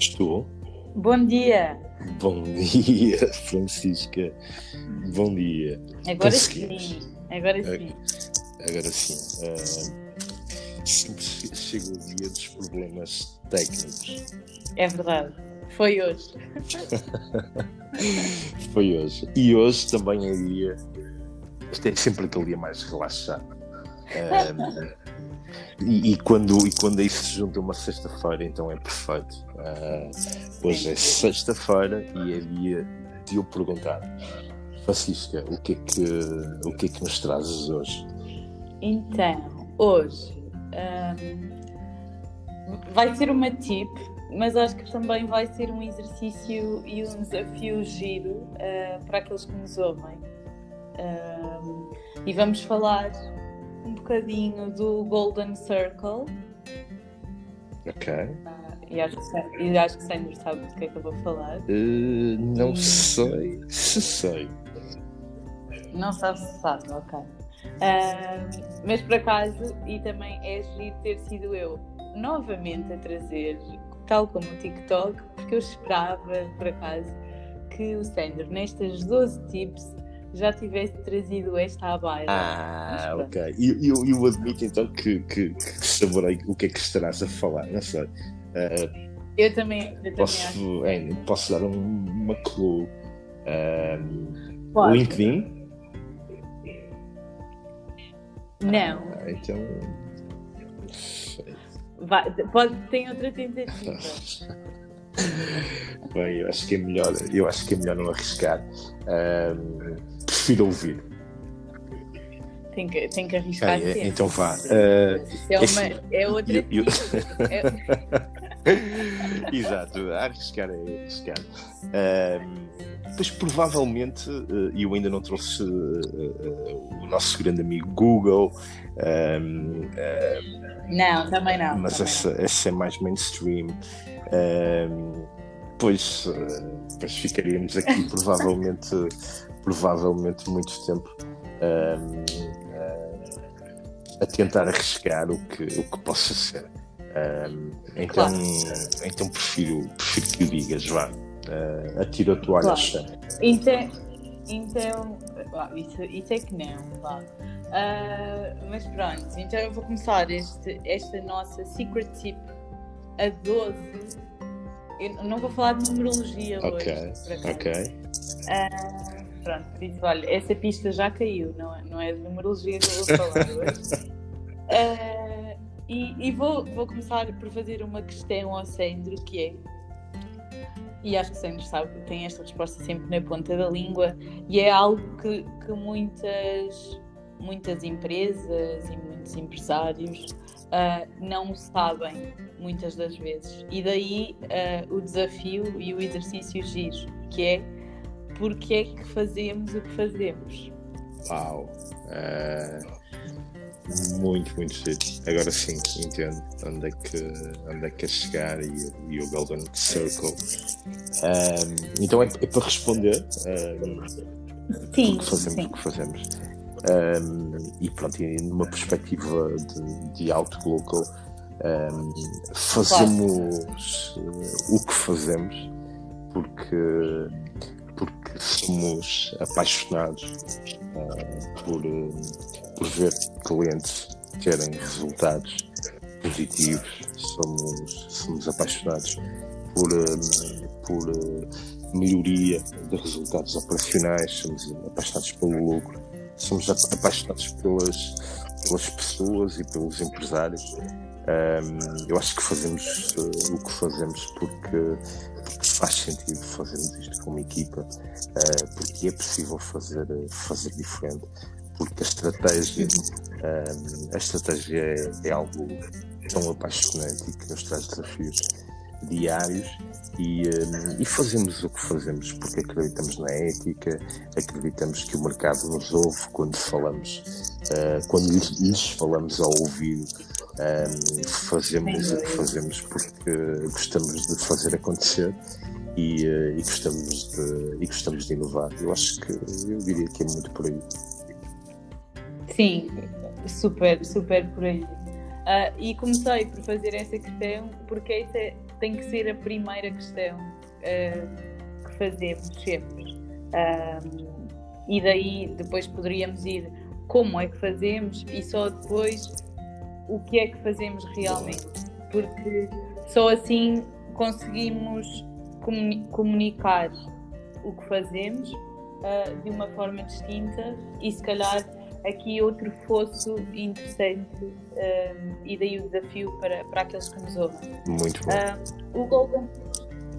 Estou. Bom dia. Bom dia, Francisca. Bom dia. Agora sim. Agora sim. Agora sim. Uh, sempre chega o dia dos problemas técnicos. É verdade. Foi hoje. Foi hoje. E hoje também é dia. Este é sempre aquele dia mais relaxado. Um, e, e, quando, e quando isso se junta uma sexta-feira, então é perfeito. Uh, hoje é sexta-feira e é dia de eu perguntar, Francisca, o que é que, o que, é que nos trazes hoje? Então, hoje um, vai ser uma tip, mas acho que também vai ser um exercício e um desafio giro uh, para aqueles que nos ouvem. Um, e vamos falar um bocadinho do Golden Circle. Ok. Uh, e acho que, e acho que Sandro sabe do que é que eu vou falar. Uh, não sei se sei. Não sabe se sabe, ok. Uh, mas por acaso, e também é giro ter sido eu novamente a trazer, tal como o TikTok, porque eu esperava, por acaso, que o Sandro, nestas 12 tips, já tivesse trazido esta à baila. Ah, ok. E eu, eu, admito então que, que, que saborei o que é que estarás a falar, não sei. Uh, eu também, eu posso, também é, posso dar um, uma clue. Uh, LinkedIn? Não. Ah, então. Vai, pode, tem outra tentativa. Bem, eu acho que é melhor, eu acho que é melhor não arriscar. Um, prefiro ouvir. Tem que, tem que arriscar. Ah, é, então vá. Uh, é, uma, é outra. Eu, eu... é... Exato, arriscar é arriscar. Um, pois provavelmente, uh, eu ainda não trouxe uh, o nosso grande amigo Google. Um, não, também não. Mas também essa, não. essa é mais mainstream. Um, pois, pois ficaríamos aqui provavelmente provavelmente muito tempo um, a tentar arriscar o que, o que possa ser. Um, então, claro. então prefiro, prefiro que o digas, vá. Uh, atira a toalha claro. Então, então isso, isso é que não, vá. Uh, mas pronto, então eu vou começar este, esta nossa secret tip a 12. Eu não vou falar de numerologia okay. hoje. Ok. Uh, Pronto, disse, olha, essa pista já caiu, não é, não é de numerologia que eu vou falar hoje. uh, e, e vou, vou começar por fazer uma questão ao Sandro, que é, e acho que o Sandro sabe, tem esta resposta sempre na ponta da língua, e é algo que, que muitas, muitas empresas e muitos empresários uh, não sabem muitas das vezes. E daí uh, o desafio e o exercício giro, que é porque é que fazemos o que fazemos. Uau! Uh, muito, muito cedo. Agora sim, entendo onde é que, onde é que quer chegar e, e o Golden Circle. Um, então é, é, para responder um, sim, o que fazemos, sim. o que fazemos. Um, e pronto, e numa perspectiva de, de autolocal, um, fazemos claro. o que fazemos porque porque somos apaixonados uh, por, uh, por ver clientes terem resultados positivos, somos, somos apaixonados por, uh, por melhoria de resultados operacionais, somos apaixonados pelo lucro, somos apaixonados pelas, pelas pessoas e pelos empresários. Um, eu acho que fazemos uh, o que fazemos porque faz sentido fazermos isto como equipa, uh, porque é possível fazer, fazer diferente, porque a estratégia, uh, a estratégia é, é, algo tão apaixonante e que nos traz desafios diários e, e, fazemos o que fazemos porque acreditamos na ética, acreditamos que o mercado nos ouve quando falamos, uh, quando lhes, lhes falamos ao ouvido um, fazemos o que fazemos porque gostamos de fazer acontecer e, uh, e, gostamos de, e gostamos de inovar. Eu acho que eu diria que é muito por aí. Sim, super, super por aí. Uh, e comecei por fazer essa questão porque essa tem que ser a primeira questão uh, que fazemos sempre. Um, e daí depois poderíamos ir como é que fazemos e só depois o que é que fazemos realmente. Porque só assim conseguimos comunicar o que fazemos uh, de uma forma distinta e se calhar aqui outro fosso interessante uh, e daí o desafio para, para aqueles que nos ouvem. Muito bom. Uh, o, Golden,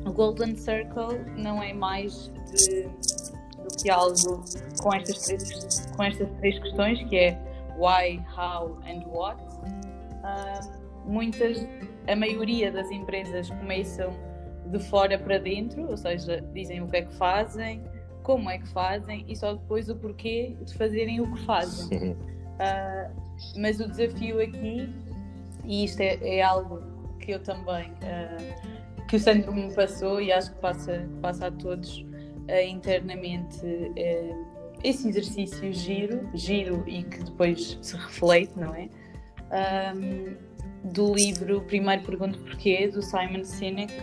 o Golden Circle não é mais de, do que algo com estas, três, com estas três questões que é why, how and what. muitas, a maioria das empresas começam de fora para dentro, ou seja, dizem o que é que fazem, como é que fazem e só depois o porquê de fazerem o que fazem. Uh, mas o desafio aqui, e isto é, é algo que eu também, uh, que o Sandro me passou e acho que passa, passa a todos uh, internamente esse exercício giro, giro e que depois se reflete, não é? Um, do livro Primeiro Pergunto Porquê, do Simon Sinek,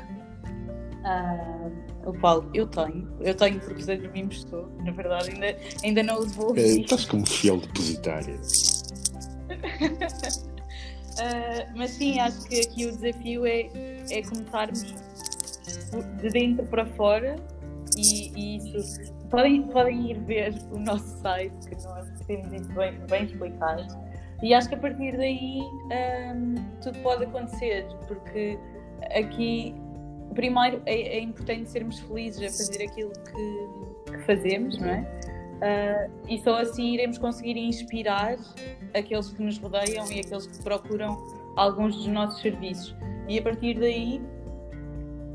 Uh, o qual eu tenho, eu tenho porque o Sandro me emprestou, na verdade ainda, ainda não os vou ouvir. estás como fiel depositária. uh, mas sim, acho que aqui o desafio é, é começarmos de dentro para fora e, e isso podem, podem ir ver o nosso site que nós temos isso bem, bem explicado e acho que a partir daí um, tudo pode acontecer porque aqui primeiro é, é, importante sermos felizes a fazer aquilo que, que fazemos, não é? Uh, e só assim iremos conseguir inspirar aqueles que nos rodeiam e aqueles que procuram alguns dos nossos serviços. E a partir daí,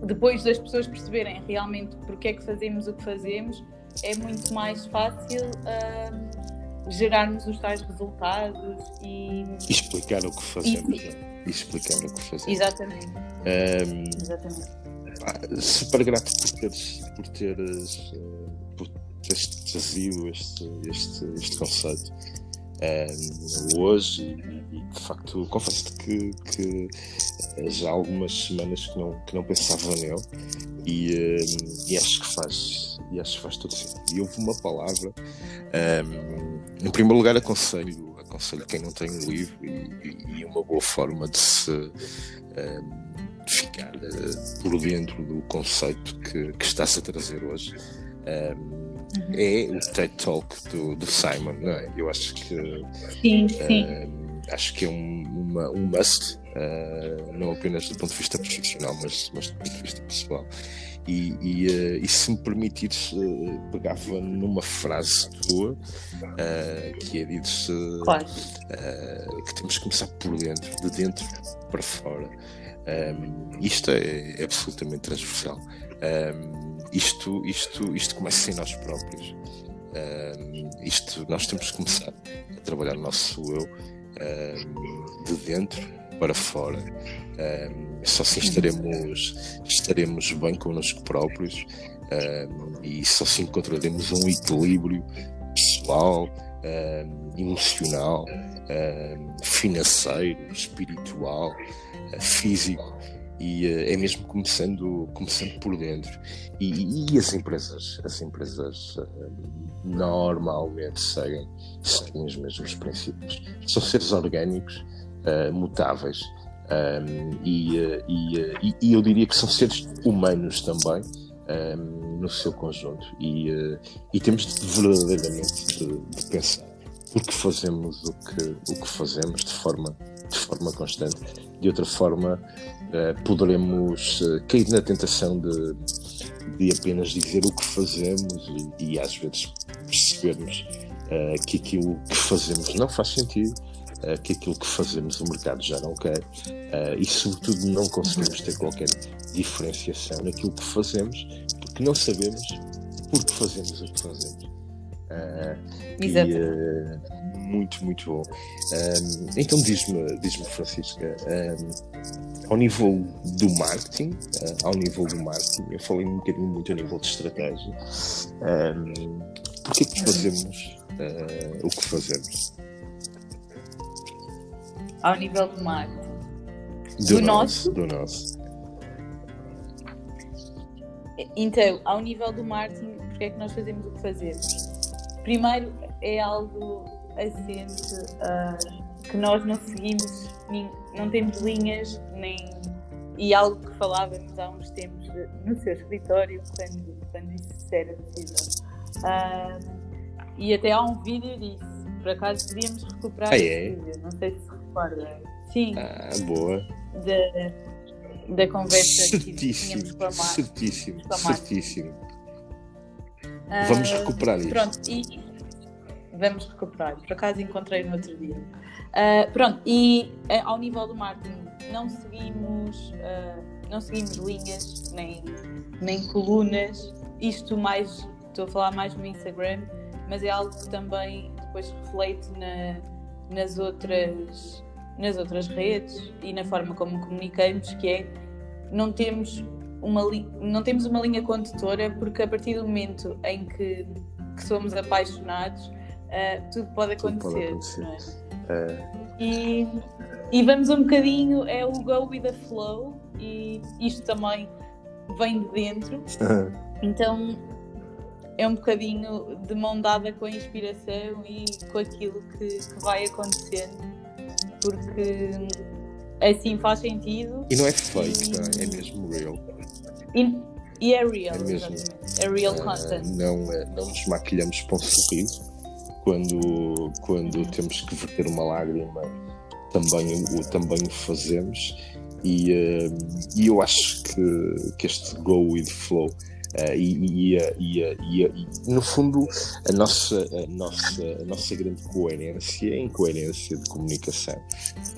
depois das pessoas perceberem realmente porque é que fazemos o que fazemos, é muito mais fácil uh, gerarmos os tais resultados e explicar o que fazemos. E, e explicar o que fazemos. Exatamente. Um, Exatamente super grato por teres, por teres, uh, por teres trazido este, este, este conceito um, ehm, hoje e, de facto confesso-te que, que, eh, já há algumas semanas que não, que não pensava nele e, um, e acho que faz e acho que faz todo sentido. E houve uma palavra um, em primeiro lugar aconselho aconselho quem não tem um livro e, e uma boa forma de se ficar uh, por dentro do conceito que, que está-se a trazer hoje. Um, uhum. É o TED Talk do, do Simon, não é? Eu acho que. Sim, sim. acho que é um, uma, um must, uh, não apenas do ponto de vista profissional, mas, mas do ponto de vista pessoal. E, e, uh, e se me permitires, uh, pegava numa frase tua uh, que é dito claro. que temos que começar por dentro, de dentro para fora. Um, isto é, é, absolutamente transversal. Um, isto, isto, isto começa em nós próprios. Um, isto, nós temos que começar a trabalhar o nosso eu de dentro para fora. só assim estaremos, estaremos bem connosco próprios e só assim encontraremos um equilíbrio pessoal, emocional, financeiro, espiritual físico e uh, é mesmo começando, começando por dentro. E, e as empresas, as empresas uh, normalmente seguem, seguem os mesmos princípios. São seres orgânicos, uh, mutáveis. Um, e, e, e, eu diria que são seres humanos também um, no seu conjunto e, e temos de, verdadeiramente de, de pensar porque fazemos o que, o que fazemos de forma, de forma constante de outra forma uh, poderemos uh, cair na tentação de, de apenas dizer o que fazemos e, e às vezes percebermos uh, que aquilo que fazemos não faz sentido, que aquilo que fazemos o mercado já não quer e, sobretudo, não conseguimos ter qualquer diferenciação naquilo que fazemos porque não sabemos por que fazemos o que fazemos. Exato. E, muito, muito bom. Um, então diz-me, diz-me Francisca, um, ao nível do marketing, uh, ao nível do marketing, eu falei um bocadinho muito a nível de estratégia, um, porquê que fazemos uh, o que fazemos? Ao nível do marketing. Do, do nosso, nosso? Do nosso. então, ao nível do marketing, porque é que nós fazemos o que fazemos? Primeiro, é algo assente uh, que nós não seguimos, nem, não temos linhas, nem. E algo que falávamos há uns tempos de, no seu escritório, quando, quando isso era possível. Uh, e até há um vídeo disso. Por acaso podíamos recuperar ah, esse é? vídeo, não sei se recorda. Sim. Ah, boa. Da, da conversa certíssimo, que tínhamos com a Mar. Certíssimo, certíssimo. Ah, Vamos recuperar isto. Pronto, e vamos recuperar. Por acaso encontrei no outro dia. Ah, pronto, e ah, ao nível do marketing, não seguimos, ah, não seguimos linhas nem, nem colunas. Isto mais, estou a falar mais no Instagram, mas é algo que também depois reflete na, nas outras nas outras redes e na forma como comunicamos, que é não temos uma, li- não temos uma linha condutora, porque a partir do momento em que, que somos apaixonados, ah, tudo pode Tudo pode acontecer. acontecer. não é? Ah, E, e vamos um bocadinho, é o go with the flow, e isto também vem de dentro, então é um bocadinho de mão dada com a inspiração e com aquilo que, que vai acontecendo, porque assim faz sentido e não é fake, não é? É mesmo real. E, e é real, É mesmo. exatamente. É real Ah, content. não, eh, não nos maquilhamos para um sorriso quando, quando temos que verter uma lágrima também o, também o fazemos e, eh, e eu acho que, que este go with flow eh, e, e, e, e no fundo a nossa, a, nossa, a nossa grande coerência é a incoerência de comunicação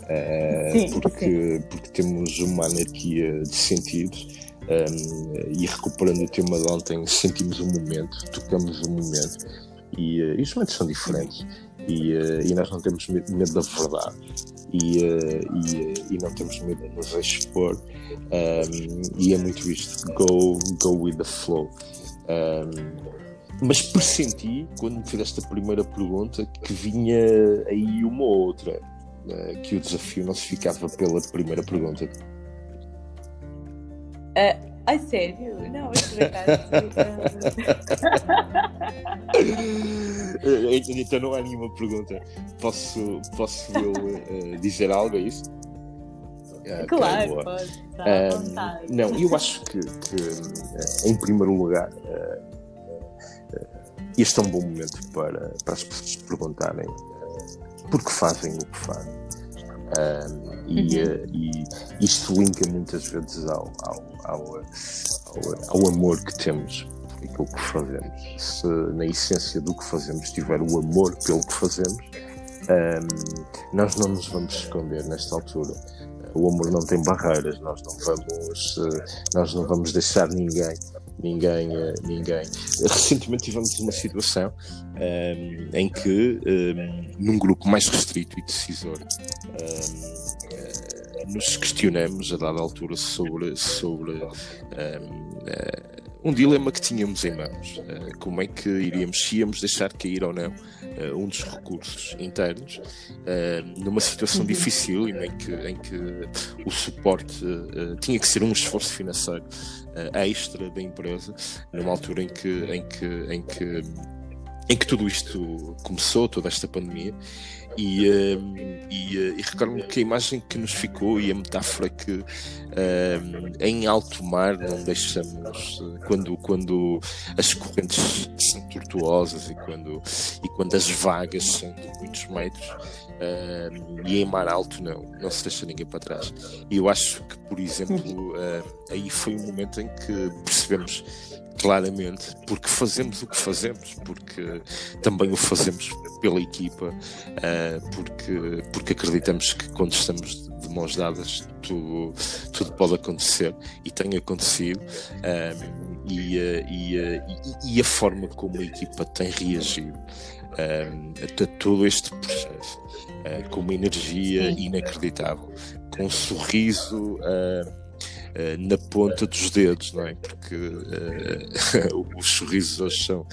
Eh, Sim, porque, porque temos uma anarquia de sentidos um, e recuperando o tema de ontem, sentimos o momento, tocamos o momento e, uh, e os momentos são diferentes e, uh, e nós não temos medo, da verdade e, uh, e, e não temos medo de nos expor um, e é muito isto, go, go with the flow. Um, mas pressenti, quando me fizeste a primeira pergunta, que vinha aí uma outra, que o desafio não se ficava pela primeira pergunta. Ai, sério? Não. Eh, então não há nenhuma pergunta. Posso, posso eu eh, dizer algo a isso? Ah, ok, claro, pode à vontade. Não, eu acho que, que, eh, em primeiro lugar, eh, este é um bom momento para, para as pessoas perguntarem por que fazem o que fazem. Ah, e, Uhum. eh, e isto linka muitas vezes ao, ao, ao, ao, ao amor que temos aquilo que fazemos. Se na essência do que fazemos estiver o amor pelo que fazemos, ah, nós não nos vamos esconder nesta altura. O amor não tem barreiras, nós não vamos, eh, nós não vamos deixar ninguém, ninguém, eh, ninguém. Recentemente tivemos uma situação eh, em que, eh, num grupo mais restrito e decisor, eh, eh, nos questionamos a dada altura sobre, sobre eh, um dilema que tínhamos em mãos. Eh, como é que iríamos, se íamos deixar cair ou não eh, um dos recursos internos eh, numa situação Uhum. difícil em que, em que o suporte tinha que ser um esforço financeiro extra da empresa, numa altura em que, em que, em que, em que tudo isto começou, toda esta pandemia. E, eh, e, eh, e recordo-me que a imagem que nos ficou e a metáfora que eh, em alto mar não deixamos eh, quando, quando as correntes são tortuosas e quando, e quando as vagas são de muitos metros eh, e em mar alto não, não se deixa ninguém para trás. E eu acho que, por exemplo, eh, aí foi um momento em que percebemos claramente porque fazemos o que fazemos, porque também o fazemos pela equipa, eh, porque, porque acreditamos que quando estamos de mãos dadas tudo, tudo pode acontecer e tem acontecido. eh, e, eh, e, e- e a forma como a equipa tem reagido a todo este processo com uma energia inacreditável, com um sorriso na ponta dos dedos, não é? Porque eh, os sorrisos hoje são,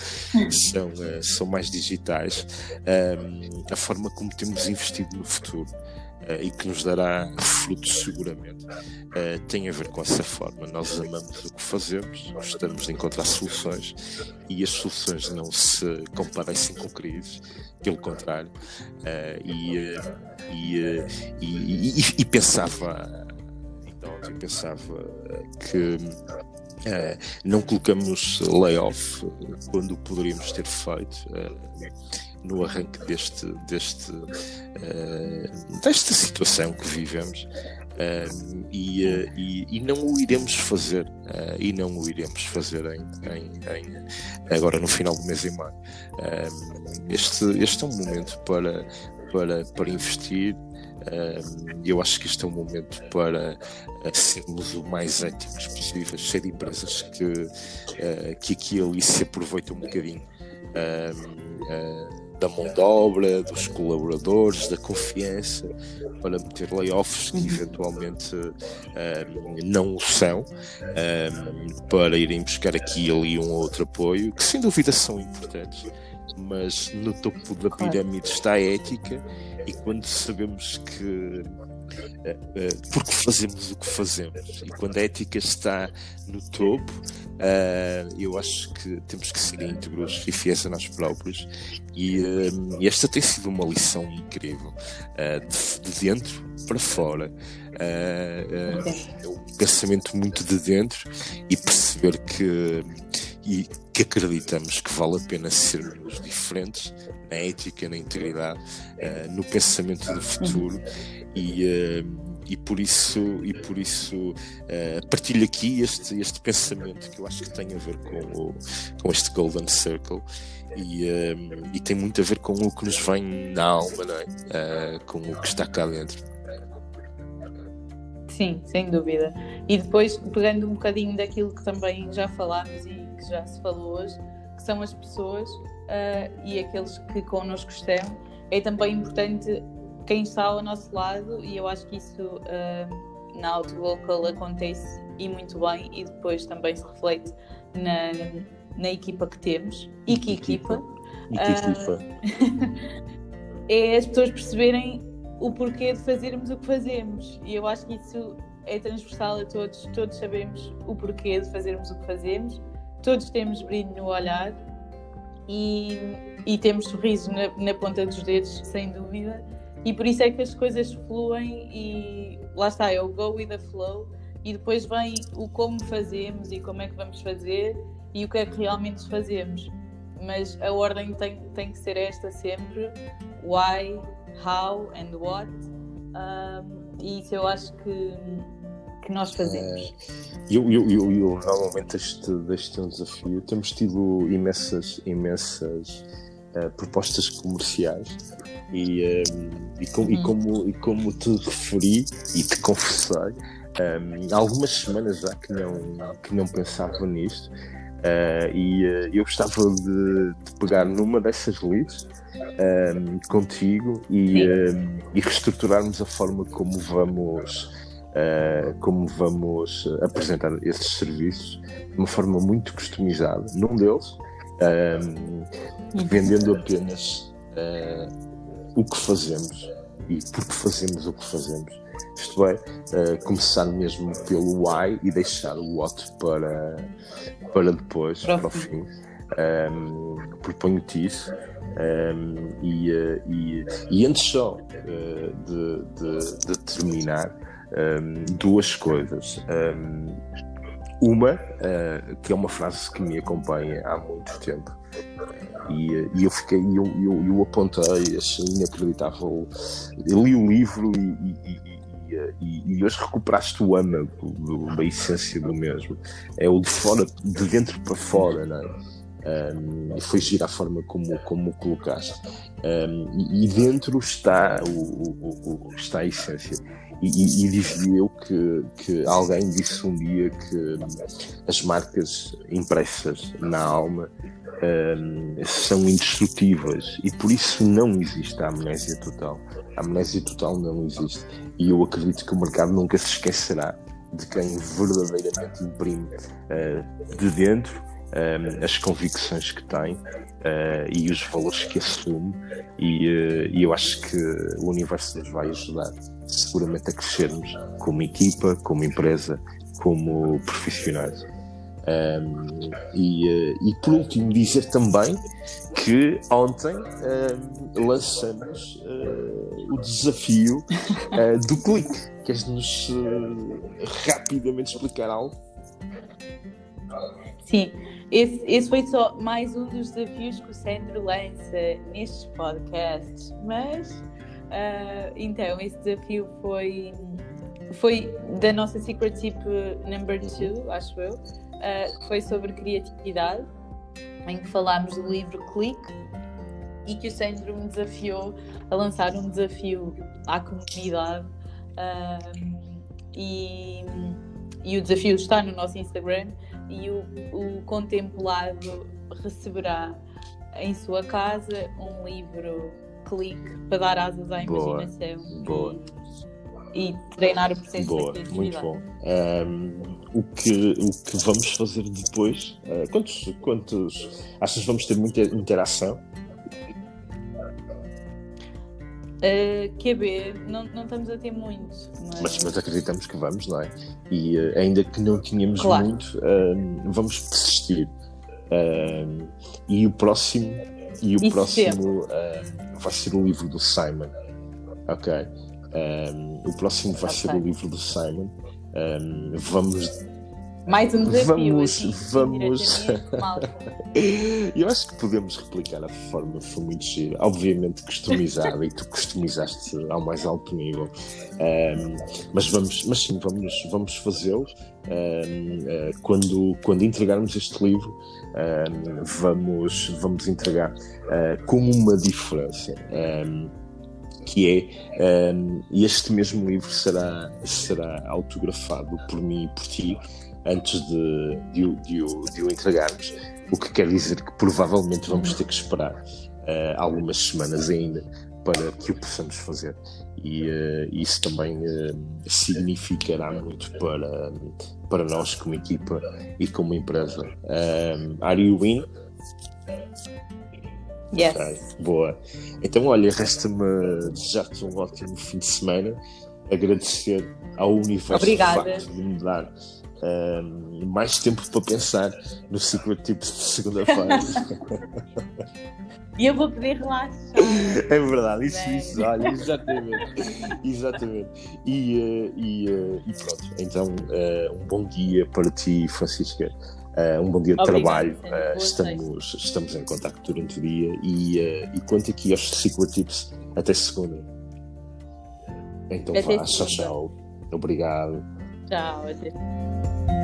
são, eh, são mais digitais. Um, a forma como temos investido no futuro. e que nos dará frutos seguramente, tem a ver com essa forma. Nós amamos o que fazemos, gostamos de encontrar soluções e as soluções não se comparecem com crises, pelo contrário. e, e, e, e pensava então, eu pensava que Uh, não colocamos layoff quando poderíamos ter feito uh, no arranque deste, deste, uh, desta situação que vivemos e, e, e, não o iremos fazer e não o iremos fazer em, em, em, agora no final do mês em maio. Este, este é um momento para, para, para investir eu acho que este é um momento para eh, sermos o mais éticos possíveis, ser empresas que, uh, que aqui e ali se aproveitam um bocadinho uh, da mão de obra, dos colaboradores, da confiança, para meter layoffs que eventualmente não o são, para irem buscar aqui e ali um outro apoio, que sem dúvida são importantes, mas no topo da pirâmide está a ética e quando sabemos que eh, eh, porque fazemos o que fazemos e quando a ética está no topo uh, eu acho que temos que ser íntegros e fiéis a nós próprios. E, uh, esta tem sido uma lição incrível de, de, dentro para fora. É um pensamento muito de dentro e perceber que e que acreditamos que vale a pena sermos diferentes na ética, na integridade, uh, no pensamento do futuro e, uh, e por isso, e por isso uh, partilho aqui este, este pensamento que eu acho que tem a ver com, o, com este Golden Circle e, e tem muito a ver com o que nos vem na alma, é? com o que está cá dentro. Sim, sem dúvida. E depois, pegando um bocadinho daquilo que também já falámos e que já se falou hoje, que são as pessoas uh, e aqueles que connosco estão. É também importante quem está ao nosso lado e eu acho que isso uh, na Autolocal acontece e muito bem e depois também se reflete na, na equipa que temos e que equipa. E que equipa. Uh, é as pessoas perceberem o porquê de fazermos o que fazemos e eu acho que isso é transversal a todos, todos sabemos o porquê de fazermos o que fazemos, todos temos brilho no olhar e, e temos sorriso na, na, ponta dos dedos, sem dúvida. E por isso é que as coisas fluem e lá está, é o go with the flow. E depois vem o como fazemos e como é que vamos fazer e o que é que realmente fazemos. Mas a ordem tem, tem que ser esta sempre: why, how and what. Um, e isso eu acho que que nós fazemos? Eu, eu, eu, eu realmente este, este é um desafio. Temos tido imensas, imensas uh, propostas comerciais e, um, ehm, e, com, e, uhum. como, e como te referi e te confessei, um, há algumas semanas já que não, que não pensava nisto. Uh, e uh, eu gostava de, de, pegar numa dessas leads um, contigo e, um, e reestruturarmos a forma como vamos uh, como vamos apresentar esses serviços de uma forma muito customizada. Num deles, um, ehm, vendendo apenas uh, o que fazemos e porque fazemos o que fazemos. Isto é, uh, começar mesmo pelo why e deixar o what para, para depois, para, para o fim. Um, ehm, Proponho-te isso. Um, ehm, e, e, e, antes só uh, de, de, de, terminar, um, duas coisas. Um, uma, uh, que é uma frase que me acompanha há muito tempo, e, e eu fiquei, eu, eu, eu apontei, achei inacreditável. Eu li o livro e, e, e, e hoje recuperaste o âmago da essência do mesmo. É o de fora, de dentro para fora, não é? Um, foi gira a forma como, como o colocaste. Um, e, dentro está, o, o, o, está a essência. E, e, dizia eu que, que alguém disse um dia que as marcas impressas na alma um, são indestrutíveis e por isso não existe a amnésia total. A amnésia total não existe. E eu acredito que o mercado nunca se esquecerá de quem verdadeiramente imprime uh, de dentro um, as convicções que tem uh, e os valores que assume, e, uh, e, eu acho que o universo nos vai ajudar seguramente a crescermos como equipa, como empresa, como profissionais. Um, e, eh, e, por último, dizer também que ontem lançamos uh, o desafio uh, do clique. Queres-nos uh, rapidamente explicar algo? Sim, esse, esse, foi só mais um dos desafios que o Sandro lança nestes podcasts. Mas, então, esse desafio foi, foi da nossa Secret Tip number 2, acho eu uh, foi sobre criatividade, em que falámos do livro Clique e que o Centro me desafiou a lançar um desafio à comunidade. Uh, e, e, o desafio está no nosso Instagram e o, o contemplado receberá em sua casa um livro clique para dar asas à imaginação. Boa. E, e treinar o processo Boa, muito bom. Um, o, que, o que vamos fazer depois? Uh, quantos, quantos. Achas que vamos ter muita interação? Uh, QB, não, não estamos a ter muito. Mas... Mas, mas acreditamos que vamos, não é? E uh, ainda que não tínhamos claro. muito, uh, vamos persistir. E o próximo, e o próximo vai ser o livro do Simon. Ok? Um, o próximo vai ser o livro do Simon. Um, vamos. Mais um desafio. Vamos. vamos... Eu acho que podemos replicar a forma, foi muito gira. Obviamente customizada, e tu customizaste ao mais alto nível. Um, mas vamos, mas sim, vamos, vamos fazê-lo. Uh, quando, quando entregarmos este livro, vamos, vamos entregar uh, com uma diferença. Um, que é um, este mesmo livro será, será autografado por mim e por ti antes de, de, de, de o entregarmos, o que quer dizer que provavelmente vamos ter que esperar uh, algumas semanas ainda para que o possamos fazer. E uh, isso também uh, significará muito para, para nós como equipa e como empresa. Um, are you in? Yes. Okay, boa. Então, olha, resta-me desejar-te um ótimo fim de semana, agradecer ao universo Obrigada. de me dar um, mais tempo para pensar no Secret Tips de segunda-feira. E eu vou poder relaxar. É verdade, isso, isso, olha, exatamente. exatamente. E, uh, e, uh, e, pronto, então uh, um bom dia para ti, Francisca. Um bom dia de Obrigado, trabalho. Estamos, estamos em contato durante o dia e, e quanto aqui aos Secret Tips, até segunda. Então até vá, tchau, tchau. Obrigado. Ciao.